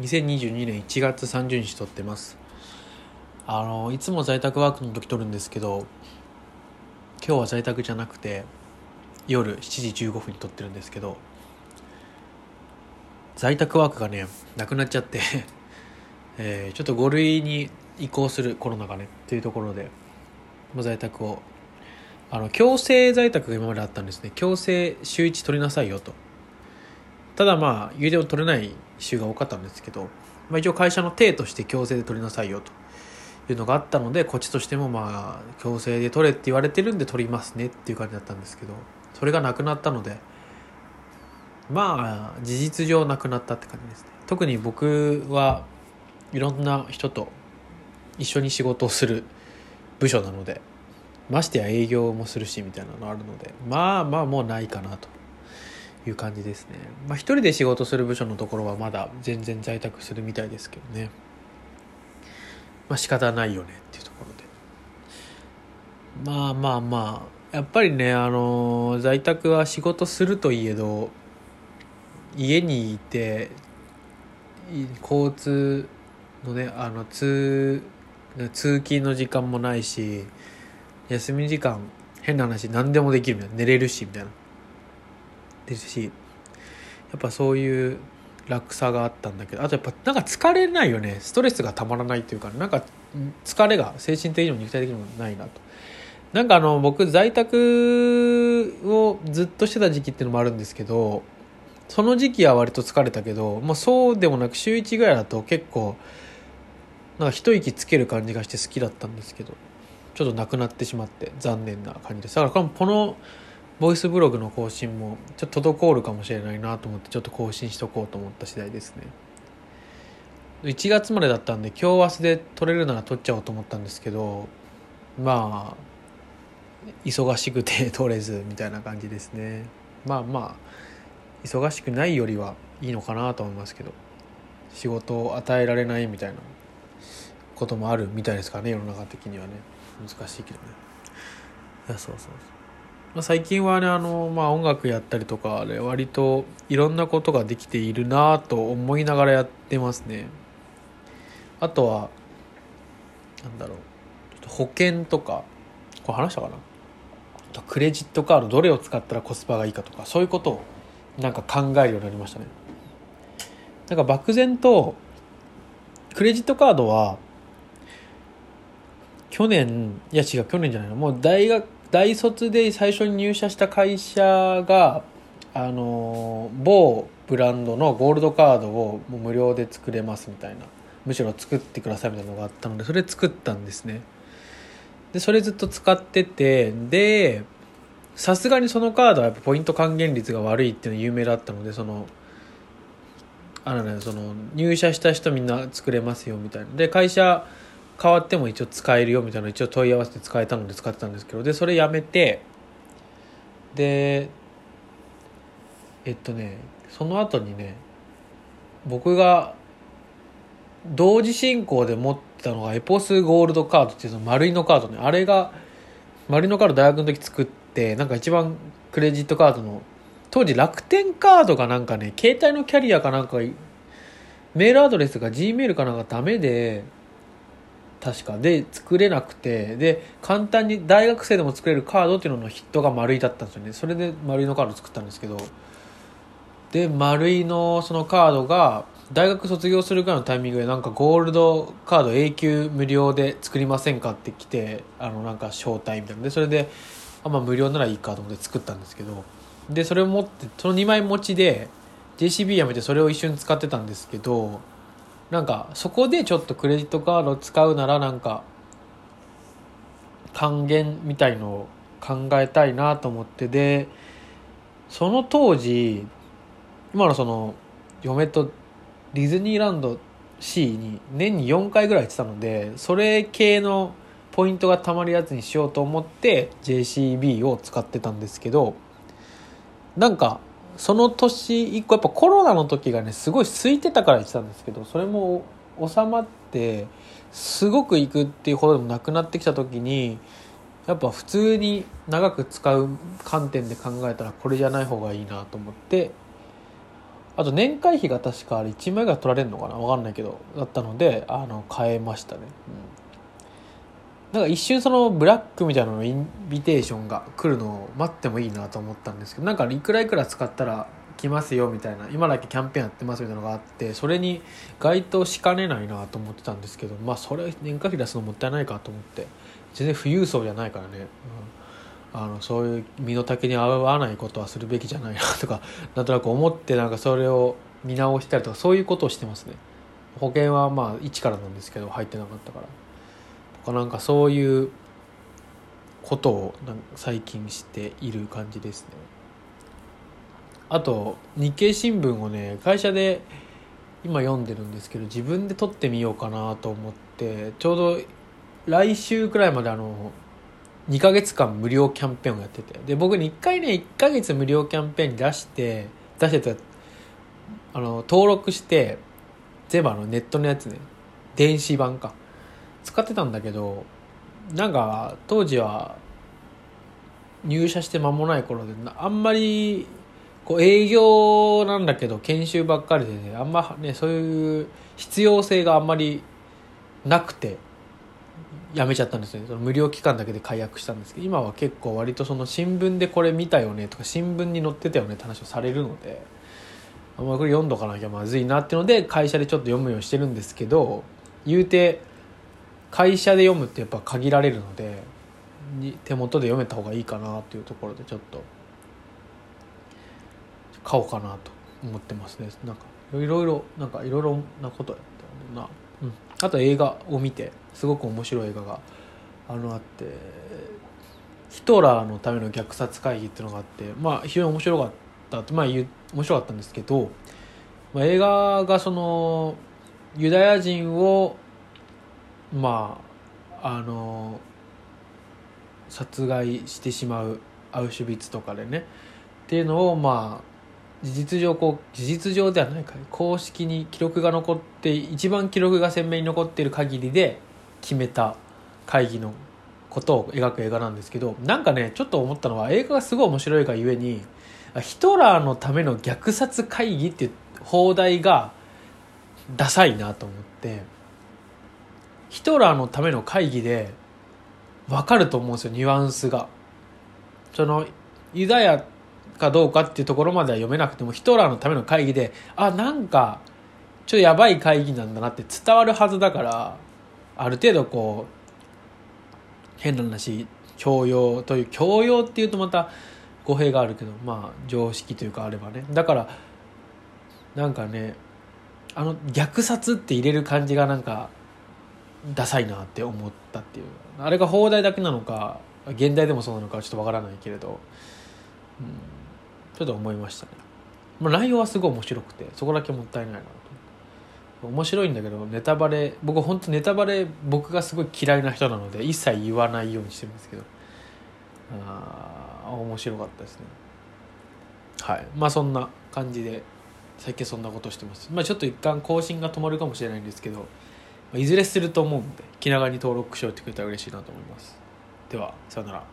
2022年1月30日撮ってます。あのいつも在宅ワークの時撮るんですけど今日は在宅じゃなくて夜7時15分に撮ってるんですけど在宅ワークがねなくなっちゃって えー、ちょっと5類に移行するコロナがねっていうところで在宅を。あの強制在宅が今まであったんですね。強制週1取りなさいよと。ただまあ有料取れない週が多かったんですけど、まあ、一応会社の体として強制で取りなさいよというのがあったのでこっちとしてもまあ強制で取れって言われてるんで取りますねっていう感じだったんですけどそれがなくなったのでまあ事実上なくなったって感じですね。特に僕はいろんな人と一緒に仕事をする部署なのでましてや営業もするしみたいなのあるのでまあまあもうないかなと。いう感じですね。まあ一人で仕事する部署のところはまだ全然在宅するみたいですけどね。まあ仕方ないよねっていうところで。まあまあまあやっぱりねあの在宅は仕事するといえど家にいて交通のねあの通通勤の時間もないし休み時間変な話何でもできるみたいな。寝れるしみたいな。ですしやっぱそういう楽さがあったんだけどあとやっぱなんか疲れないよね。ストレスがたまらないっていうかなんか疲れが精神的にも肉体的にもないなと。なんかあの僕在宅をずっとしてた時期っていうのもあるんですけどその時期は割と疲れたけどもうそうでもなく週1ぐらいだと結構なんか一息つける感じがして好きだったんですけどちょっとなくなってしまって残念な感じです。だからこのボイスブログの更新もちょっと滞るかもしれないなと思ってちょっと更新しとこうと思った次第ですね。1月までだったんで今日明日で撮れるなら撮っちゃおうと思ったんですけどまあ忙しくて撮れずみたいな感じですね。まあまあ忙しくないよりはいいのかなと思いますけど仕事を与えられないみたいなこともあるみたいですからね世の中的にはね。難しいけどね。いやそうそうそう、まあ、最近はねあの、まあ、音楽やったりとかで割といろんなことができているなと思いながらやってますね。あとはなんだろう。保険とかこれ話したかな。とクレジットカードどれを使ったらコスパがいいかとかそういうことをなんか考えるようになりましたね。なんか漠然とクレジットカードは去年いや違う去年じゃないのもう大学大卒で最初に入社した会社があの某ブランドのゴールドカードをもう無料で作れますみたいなむしろ作ってくださいみたいなのがあったのでそれ作ったんですね。でそれずっと使っててでさすがにそのカードはやっぱポイント還元率が悪いっていうのは有名だったのでそのあのねその入社した人みんな作れますよみたいな。で会社変わっても一応使えるよみたいな一応問い合わせて使えたので使ってたんですけどでそれやめてでえっとねその後にね僕が同時進行で持ってたのがエポスゴールドカードっていうの丸いのカードね。あれが丸いのカード大学の時作ってなんか一番クレジットカードの当時楽天カードがなんかね携帯のキャリアかなんかメールアドレスが G メールかなんかダメで確か。で作れなくて。で簡単に大学生でも作れるカードっていうののヒットが丸いだったんですよね。それで丸いのカード作ったんですけど。で丸いのそのカードが大学卒業するぐらいのタイミングでなんかゴールドカード永久無料で作りませんかって来てあのなんか招待みたいな。でそれであまあ無料ならいいかと思って作ったんですけど。でそれを持ってその2枚持ちで JCB やめてそれを一緒に使ってたんですけどなんかそこでちょっとクレジットカード使うならなんか還元みたいのを考えたいなと思ってでその当時今のその嫁とディズニーランド C に年に4回ぐらい行ってたのでそれ系のポイントがたまるやつにしようと思って JCB を使ってたんですけどなんかその年一個やっぱコロナの時がねすごい空いてたから言ってたんですけどそれも収まってすごく行くっていうほどでもなくなってきた時にやっぱ普通に長く使う観点で考えたらこれじゃない方がいいなと思ってあと年会費が確かあれ1万円が取られるのかな分かんないけどだったのであの変えましたね、うん、なんか一瞬そのブラックみたいなのインビテーションが来るのを待ってもいいなと思ったんですけどなんかいくらいくら使ったら来ますよみたいな今だけキャンペーンやってますみたいなのがあってそれに該当しかねないなと思ってたんですけどまあそれ年会費出すのもったいないかと思って全然富裕層じゃないからね、うん、あのそういう身の丈に合わないことはするべきじゃないなとか なんとなく思ってなんかそれを見直したりとかそういうことをしてますね。保険はまあ一からなんですけど入ってなかったから。かなんかそういうことを最近している感じですね。あと日経新聞をね会社で今読んでるんですけど自分で撮ってみようかなと思ってちょうど来週くらいまであの2ヶ月間無料キャンペーンをやっててで僕に1回ね1ヶ月無料キャンペーン出して出してたあの登録して全部あのネットのやつね電子版か。使ってたんだけどなんか当時は入社して間もない頃であんまりこう営業なんだけど研修ばっかりでねあんまねそういう必要性があんまりなくてやめちゃったんですね。その無料期間だけで解約したんですけど今は結構割とその新聞でこれ見たよねとか新聞に載ってたよねって話をされるのであんまりこれ読んどかなきゃまずいなっていうので会社でちょっと読むようにしてるんですけど言うて会社で読むってやっぱ限られるので手元で読めた方がいいかなっていうところでちょっと買おうかなと思ってますね。なんかいろいろなんかいろいろなことやったんな、うん、あと映画を見てすごく面白い映画があのあってヒトラーのための虐殺会議っていうのがあってまあ非常に面白かったってまあ面白かったんですけど、まあ、映画がそのユダヤ人をまああの殺害してしまうアウシュビッツとかでねっていうのをまあ事実上こう事実上ではないか公式に記録が残って一番記録が鮮明に残っている限りで決めた会議のことを描く映画なんですけどなんかねちょっと思ったのは映画がすごい面白いがゆえにヒトラーのための虐殺会議っていう放題がダサいなと思ってヒトラーのための会議で分かると思うんですよニュアンスが。そのユダヤかどうかっていうところまでは読めなくてもヒトラーのための会議であなんかちょっとやばい会議なんだなって伝わるはずだからある程度こう変な話教養という教養っていうとまた語弊があるけどまあ常識というかあればねだからなんかねあの虐殺って入れる感じがなんかダサいなって思ったっていう。あれが放題だけなのか現代でもそうなのかちょっとわからないけれど、うん、ちょっと思いましたね、まあ、内容はすごい面白くてそこだけもったいないなと。面白いんだけどネタバレ僕本当ネタバレ僕がすごい嫌いな人なので一切言わないようにしてるんですけど。あ面白かったですね。はい。まあそんな感じで最近そんなことしてます。まあちょっと一旦更新が止まるかもしれないんですけど。いずれすると思うんで気長に登録しておいてくれたら嬉しいなと思います。ではさよなら。